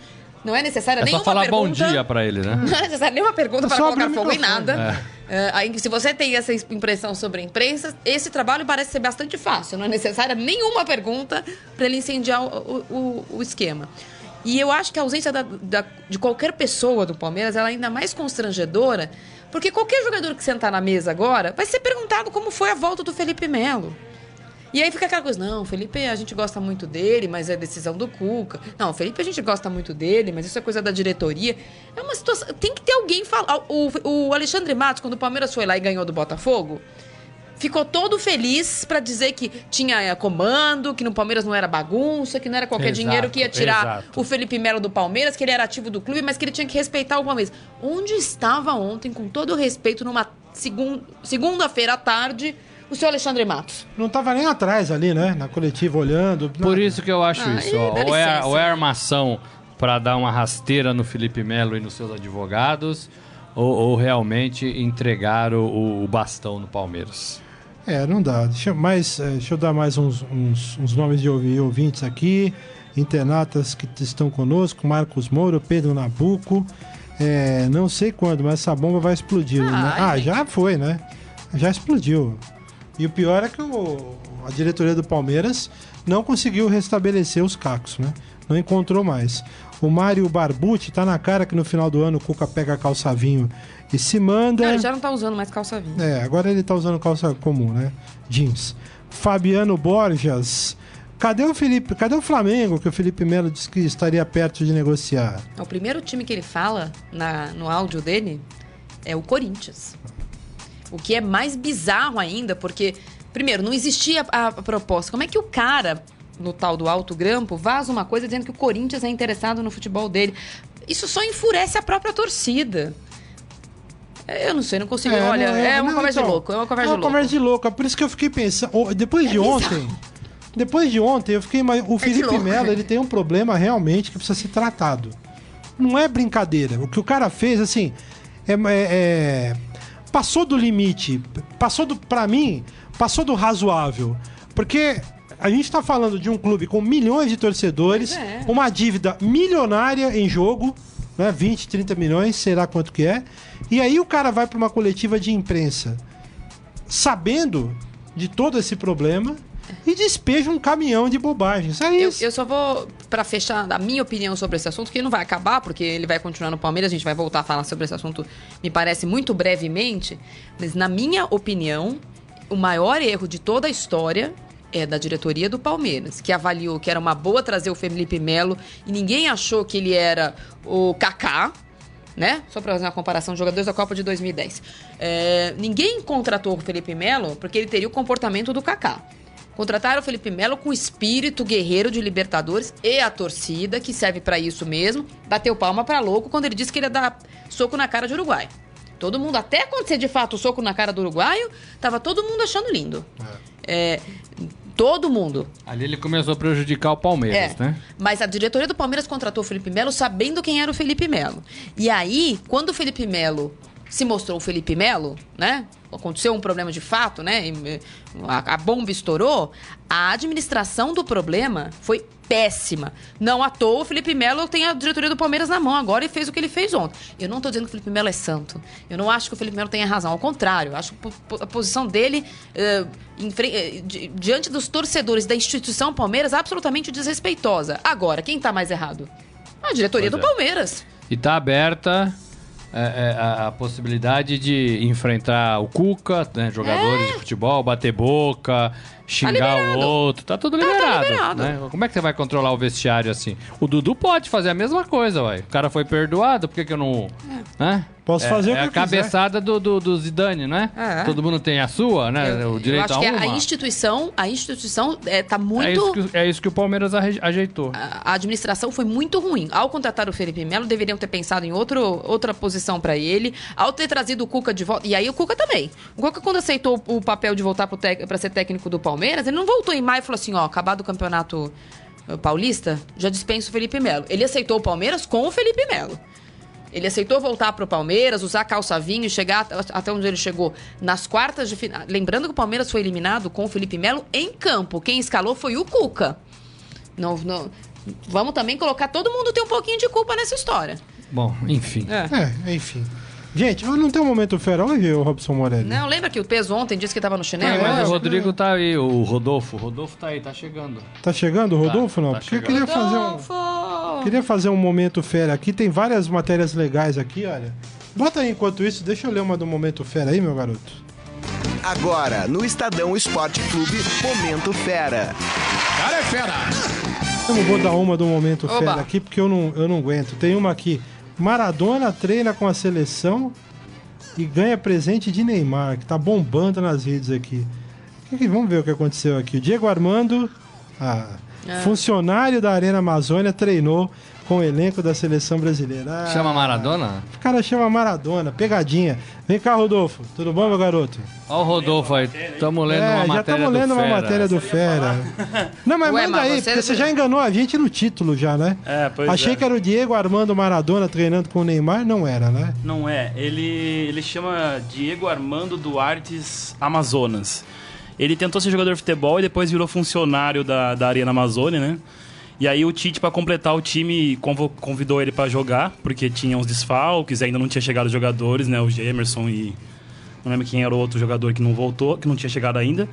Não é necessária É nenhuma só falar bom pergunta. dia pra ele, né? Não é necessário nenhuma pergunta É para colocar fogo em nada. É, aí, se você tem essa impressão sobre a imprensa, esse trabalho parece ser bastante fácil. Não é necessária nenhuma pergunta para ele incendiar o, o- o esquema. E eu acho que a ausência da- da- de qualquer pessoa do Palmeiras ela é ainda mais constrangedora, porque qualquer jogador que sentar na mesa agora vai ser perguntado como foi a volta do Felipe Melo. E aí fica aquela coisa, não, Felipe a gente gosta muito dele, mas é decisão do Cuca. Não, Felipe a gente gosta muito dele, mas isso é coisa da diretoria. É uma situação. Tem que ter alguém falar. O, o Alexandre Matos, quando o Palmeiras foi lá e ganhou do Botafogo, ficou todo feliz pra dizer que tinha eh, comando, que no Palmeiras não era bagunça, que não era qualquer Exato, dinheiro que ia tirar exato. o Felipe Melo do Palmeiras, que ele era ativo do clube, mas que ele tinha que respeitar o Palmeiras. Onde estava ontem, com todo o respeito, numa segun- segunda-feira à tarde, o senhor Alexandre Matos? Não tava nem atrás ali, né? Na coletiva olhando. Por isso que eu acho Ah, isso. ó. Ou, é, ou é armação pra dar uma rasteira no Felipe Melo e nos seus advogados, ou, ou realmente entregar o, o bastão no Palmeiras. É, não dá. Deixa, eh, deixa eu dar mais uns, uns- uns nomes de ouvi- ouvintes aqui. Internatas que estão conosco. Marcos Moura, Pedro Nabuco. É, não sei quando, mas essa bomba vai explodir. Ai, né? Ah, gente. já foi, né? Já explodiu. E o pior é que o- a diretoria do Palmeiras não conseguiu restabelecer os cacos, né? Não encontrou mais. O Mário Barbucci tá na cara que no final do ano o Cuca pega calçavinho e se manda. Não, ele já não tá usando mais calça vinho. É, agora ele tá usando calça comum, né? Jeans. Fabiano Borjas. Cadê o Felipe? Cadê o Flamengo que o Felipe Melo disse que estaria perto de negociar? O primeiro time que ele fala na, no áudio dele é o Corinthians. O que é mais bizarro ainda, porque, primeiro, não existia a, a proposta. Como é que o cara, no tal do Alto Grampo, vaza uma coisa dizendo que o Corinthians é interessado no futebol dele? Isso só enfurece a própria torcida. É, Eu não sei, não consigo. Olha, não é, uma não, conversa então, de louco. É uma conversa é uma de louco. conversa de louco. É por isso que eu fiquei pensando. Depois de ontem. Depois de ontem, eu fiquei. O Felipe louco. Melo ele tem um problema realmente que precisa ser tratado. Não é brincadeira. O que o cara fez, assim. É, é- é- passou do limite. Passou do. Pra mim, passou do razoável. Porque. A gente tá falando de um clube com milhões de torcedores, é. uma dívida milionária em jogo, né? 20, 30 milhões, sei lá quanto que é. E aí o cara vai pra uma coletiva de imprensa sabendo de todo esse problema e despeja um caminhão de bobagens. É Eu, isso. eu só vou, pra fechar a minha opinião sobre esse assunto, que não vai acabar, porque ele vai continuar no Palmeiras, a gente vai voltar a falar sobre esse assunto, me parece, muito brevemente. Mas, na minha opinião, o maior erro de toda a história é da diretoria do Palmeiras, que avaliou que era uma boa trazer o Felipe Melo e ninguém achou que ele era o Kaká. Né? Só pra fazer uma comparação, jogadores da Copa de 2010. É, ninguém contratou o Felipe Melo porque ele teria o comportamento do Kaká. Contrataram o Felipe Melo com o espírito guerreiro de Libertadores e a torcida, que serve pra isso mesmo, bateu palma pra louco quando ele disse que ele ia dar soco na cara de Uruguai. Todo mundo, até acontecer de fato o soco na cara do uruguaio, tava todo mundo achando lindo. É, todo mundo. Ali ele começou a prejudicar o Palmeiras, É. né? Mas a diretoria do Palmeiras contratou o Felipe Melo sabendo quem era o Felipe Melo. E aí, quando o Felipe Melo se mostrou o Felipe Melo, né? Aconteceu um problema de fato, né? A, a bomba estourou. A administração do problema foi péssima. Não à toa o Felipe Melo tem a diretoria do Palmeiras na mão agora e fez o que ele fez ontem. Eu não tô dizendo que o Felipe Melo é santo. Eu não acho que o Felipe Melo tenha razão. Ao contrário, eu acho que a posição dele eh, di- diante dos torcedores da instituição Palmeiras absolutamente desrespeitosa. Agora, quem tá mais errado? A diretoria Pois do é. Palmeiras. E tá aberta é, é, a, a possibilidade de enfrentar o Cuca, né, jogadores de futebol, bater boca, xingar o É. liberado. outro. Tá tudo Tá, tá liberado. liberado. né? Como é que você vai controlar o vestiário assim? O Dudu pode fazer a mesma coisa, ué. O cara foi perdoado, por que, que eu não. Né? Posso é, fazer o é que a eu quiser. cabeçada do, do, do Zidane, né? É. Todo mundo tem a sua, né? Eu- o direito eu acho a que uma. a instituição, a instituição é, tá muito. É isso, que, é isso que o Palmeiras ajeitou. a administração foi muito ruim. Ao contratar o Felipe Melo, deveriam ter pensado em outro, outra posição pra ele. Ao ter trazido o Cuca de volta. E aí o Cuca também. O Cuca, quando aceitou o papel de voltar pro tec- pra ser técnico do Palmeiras, ele não voltou em maio e falou assim: ó, acabado o campeonato eh, paulista, já dispensa o Felipe Melo. Ele aceitou o Palmeiras com o Felipe Melo. Ele aceitou voltar pro Palmeiras, usar calça vinho, chegar at- até onde ele chegou nas quartas de final. Lembrando que o Palmeiras foi eliminado com o Felipe Melo em campo. Quem escalou foi o Cuca. Não, não- Vamos também colocar. Todo mundo tem um pouquinho de culpa nessa história. Bom, enfim. É, enfim. Gente, não tem um momento fera hoje, o Robson Morelli? Não, lembra que o peso ontem disse que tava no É, chinelo? mas É, o Rodrigo tá aí, o Rodolfo. O Rodolfo tá aí, tá chegando. Tá chegando o Rodolfo, não? tá Porque eu chegando. queria fazer um... Rodolfo! Queria fazer um momento fera aqui. Tem várias matérias legais aqui, olha. Bota aí enquanto isso, deixa eu ler uma do momento fera aí, meu garoto. Agora, no Estadão Esporte Clube, Momento Fera. Eu não vou dar uma do momento Oba. fera aqui, porque eu não, eu não aguento. Tem uma aqui. Maradona treina com a seleção e ganha presente de Neymar, que tá bombando nas redes aqui. Vamos ver o que aconteceu aqui. O Diego Armando, ah, funcionário da Arena Amazônia, treinou com o elenco da seleção brasileira. Ah, Chama Maradona? O cara chama Maradona, pegadinha. Vem cá, Rodolfo. Tudo bom, meu garoto? Ó o Rodolfo aí. Tamo lendo é, uma já matéria estamos do lendo uma Fera. matéria do Fera. Não, mas Ué, manda mas aí, você- porque você já enganou a gente no título já, né? É, pois Achei é. que era o Diego Armando Maradona treinando com o Neymar, não era, né? Não é. Ele, ele chama Diego Armando Duartes Amazonas. Ele tentou ser jogador de futebol e depois virou funcionário da, da Arena Amazônia, né? E aí o Tite, para completar o time, convidou ele para jogar, porque tinha uns desfalques, ainda não tinha chegado os jogadores, né? O Gemerson e... Não lembro quem era o outro jogador que não voltou, que não tinha chegado ainda.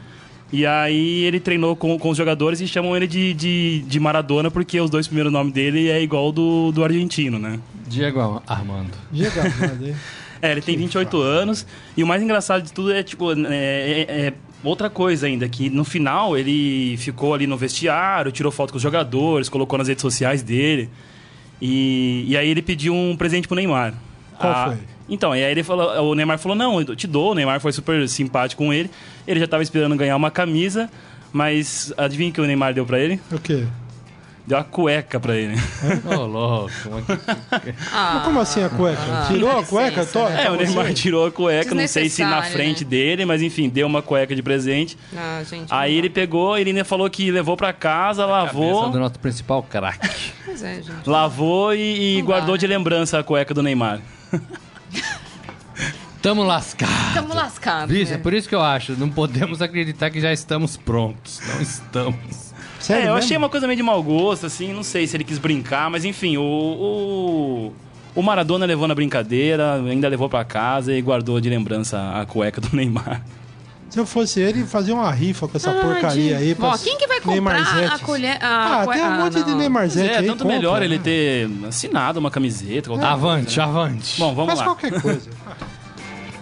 E aí ele treinou com, com os jogadores e chamam ele de, de, de Maradona, porque os dois primeiros nomes dele é igual do, do argentino, né? Diego Armando. Diego Armando, hein? É, ele tem 28 anos. E o mais engraçado de tudo é, tipo, é, é- é outra coisa ainda, que no final ele ficou ali no vestiário, tirou foto com os jogadores, colocou nas redes sociais dele. E, e aí ele pediu um presente pro Neymar. Qual Ah, foi? Então, e aí ele falou, o Neymar falou, não, eu te dou, o Neymar foi super simpático com ele. Ele já tava esperando ganhar uma camisa, mas adivinha o que o Neymar deu pra ele? O quê? Deu uma cueca pra ele. Ô, louco. mas que- Mas como assim a cueca? Tirou a cueca? licença. É, o Neymar tirou a cueca, não sei se na frente né? dele, mas enfim, deu uma cueca de presente. Ah, gente. Aí não ele pegou, ele ainda falou que levou pra casa, Cabeça lavou, do nosso principal craque. Pois é, gente. lavou e, e guardou dá, de né? lembrança a cueca do Neymar. Tamo lascados. Tamo lascados. Isso, é né? por isso que eu acho. Não podemos acreditar que já estamos prontos. Não estamos. Sério é, eu mesmo? achei uma coisa meio de mau gosto, assim, não sei se ele quis brincar, mas enfim, o, o, o Maradona levou na brincadeira, ainda levou pra casa e guardou de lembrança a cueca do Neymar. Se eu fosse ele, fazia uma rifa com essa porcaria aí. Ó, pra- quem que vai comprar Neymarzetes. a colher... Ah, A tem um monte de não. Neymarzete é, aí. tanto compra, melhor né? ele ter assinado uma camiseta. qualquer Avante, coisa, né? avante. Bom, vamos Faz lá. qualquer coisa.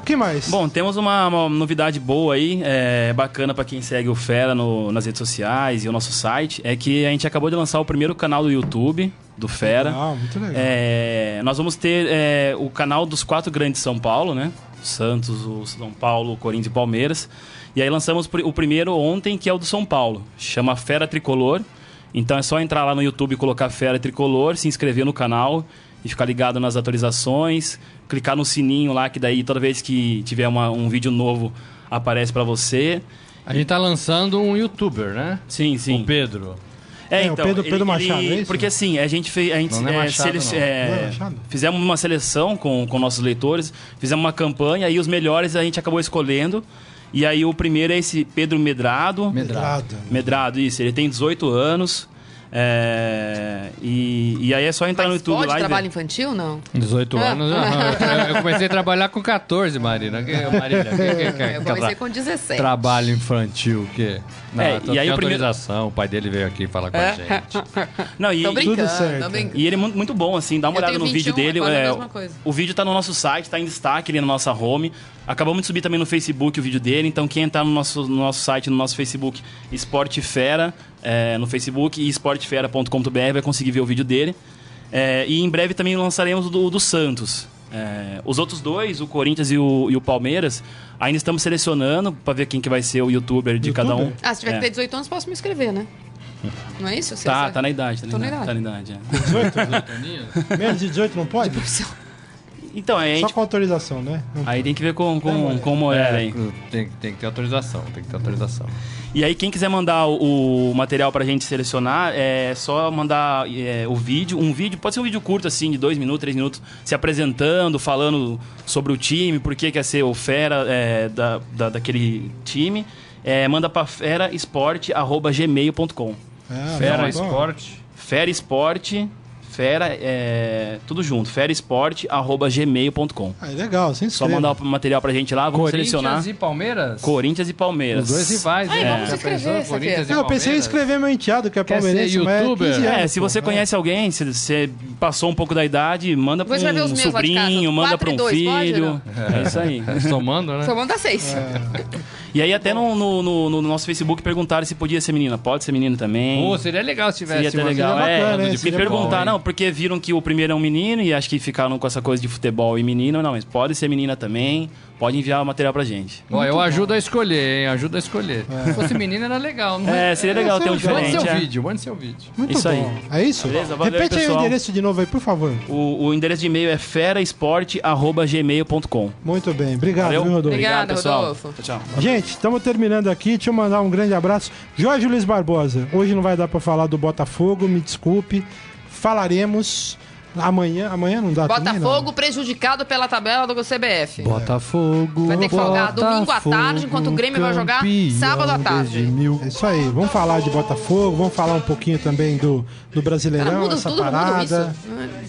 Que mais? Bom, temos uma, uma novidade boa aí, é, bacana pra quem segue o Fera no- nas redes sociais e o nosso site, é que a gente acabou de lançar o primeiro canal do YouTube do Fera. Ah, muito legal. É, nós vamos ter é, o canal dos quatro grandes de São Paulo, né? Santos, o São Paulo, o Corinthians e Palmeiras. E aí lançamos o primeiro ontem, que é o do São Paulo. Chama Fera Tricolor. Então é só entrar lá no YouTube e colocar Fera Tricolor, se inscrever no canal e ficar ligado nas atualizações. Clicar no sininho lá, que daí toda vez que tiver uma- um vídeo novo aparece pra você. A gente tá lançando um youtuber, né? Sim, sim. O Pedro. É, o Pedro- Pedro Machado, é isso? Porque assim, a gente fez. A gente, Não é é, Machado, é, Não é fizemos uma seleção com, com nossos leitores, fizemos uma campanha e os melhores a gente acabou escolhendo. E aí o primeiro é esse Pedro Medrado. Medrado. Medrado, isso. Ele tem 18 anos. É, e, e aí é só entrar no Mas YouTube pode lá e trabalho ver. infantil, não? 18 Ah. anos. eu- Eu comecei a trabalhar com 14, Marina. Que, Marília, que, que, que, Eu que comecei com 17. Trabalho infantil, o quê? Não, É, e aí o primeiro- autorização, o pai dele veio aqui falar com a gente. Não, e, Tô e- brincando, certo. tô brincando. E ele é muito, muito bom, assim, dá uma Eu olhada no 21, vídeo dele. é é, mesma coisa. o vídeo tá no nosso site, tá em destaque ali na nossa home. Acabamos de subir também no Facebook o vídeo dele, então quem entrar no nosso, no nosso site, no nosso Facebook, Esporte Fera, é, no Facebook e esportefera.com.br vai conseguir ver o vídeo dele. É, e em breve também lançaremos o do, do Santos. É, os outros dois, o Corinthians e o, e o Palmeiras, ainda estamos selecionando para ver quem que vai ser o youtuber de cada um. Ah, se tiver É. que ter 18 anos, posso me inscrever, né? Não é isso? Você- Tá, você- tá na idade, tá na na idade. Tá na idade é. Menos de 18 não pode? Então, aí a Só gente com autorização, né? Não Aí tem que ver com, com, com o Moreira aí. tem, tem que ter autorização, tem que ter autorização. E aí, quem quiser mandar o, o material pra gente selecionar, é só mandar é, o vídeo. Um vídeo, pode ser um vídeo curto, assim, de dois minutos, três minutos, se apresentando, falando sobre o time, por que quer ser o fera é, da, da- daquele time. É, manda pra feraesporte.gmail.com. Ah, Fera. Esporte. Fera Esporte, fera, é, tudo junto, feraesporte.gmail.com. Ah, é legal, se Só mandar o material pra gente lá, vamos selecionar. Corinthians e Palmeiras? Corinthians e Palmeiras. Os dois rivais, Ai, né? vamos Já se inscrever, pensou? essa Corinthians aqui. e Não, eu pensei em escrever meu enteado, que é Quer ser palmeirense, mas é youtuber? 15 anos, É, se pô. você conhece alguém, se você passou um pouco da idade, manda pra escrever um sobrinho, manda pra um dois, pode, filho. É isso aí. Somando, né? Só manda seis. E aí até no, no- no- no nosso Facebook perguntaram se podia ser menina. Pode ser menino também. Pô, seria legal se tivesse Seria até legal. seria é, bacana, hein? me Seria perguntar, bom, não, porque viram que o primeiro é um menino e acho que ficaram com essa coisa de futebol e menino. Não, mas pode ser menina também. Pode enviar o material pra gente. Ó, eu ajudo a escolher, hein? Ajudo a escolher. Se fosse menina era legal, não É, seria legal ter um Mande diferente. seu é. vídeo, mande seu vídeo. Muito Isso aí. bom. É isso? Beleza, valeu, Repete aí o pessoal. endereço de novo aí, por favor. O, o endereço de e-mail é feraesporte.gmail.com. Muito bem. Obrigado, Valeu. viu, Rodolfo? Obrigada, pessoal. Rodolfo. Tchau, tchau. Gente, estamos terminando aqui. Deixa eu mandar um grande abraço. Jorge Luiz Barbosa, hoje não vai dar para falar do Botafogo, me desculpe. Falaremos amanhã. Amanhã não dá também, não? Botafogo prejudicado pela tabela do CBF. Botafogo. Vai ter que jogar domingo à tarde, enquanto o Grêmio vai jogar sábado à tarde. É isso aí, vamos falar de Botafogo, vamos falar um pouquinho também do, do Brasileirão, Cara, muda essa tudo, muda parada.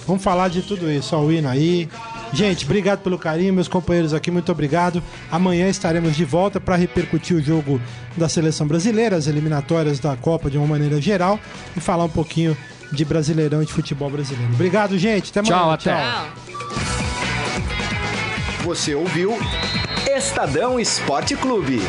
Vamos falar de tudo isso, ó, o hino aí. Gente, obrigado pelo carinho, meus companheiros aqui, muito obrigado. Amanhã estaremos de volta para repercutir o jogo da seleção brasileira, as eliminatórias da Copa de uma maneira geral e falar um pouquinho de Brasileirão e de futebol brasileiro. Obrigado, gente. Até amanhã. Tchau, até. Tchau. Você ouviu Estadão Esporte Clube.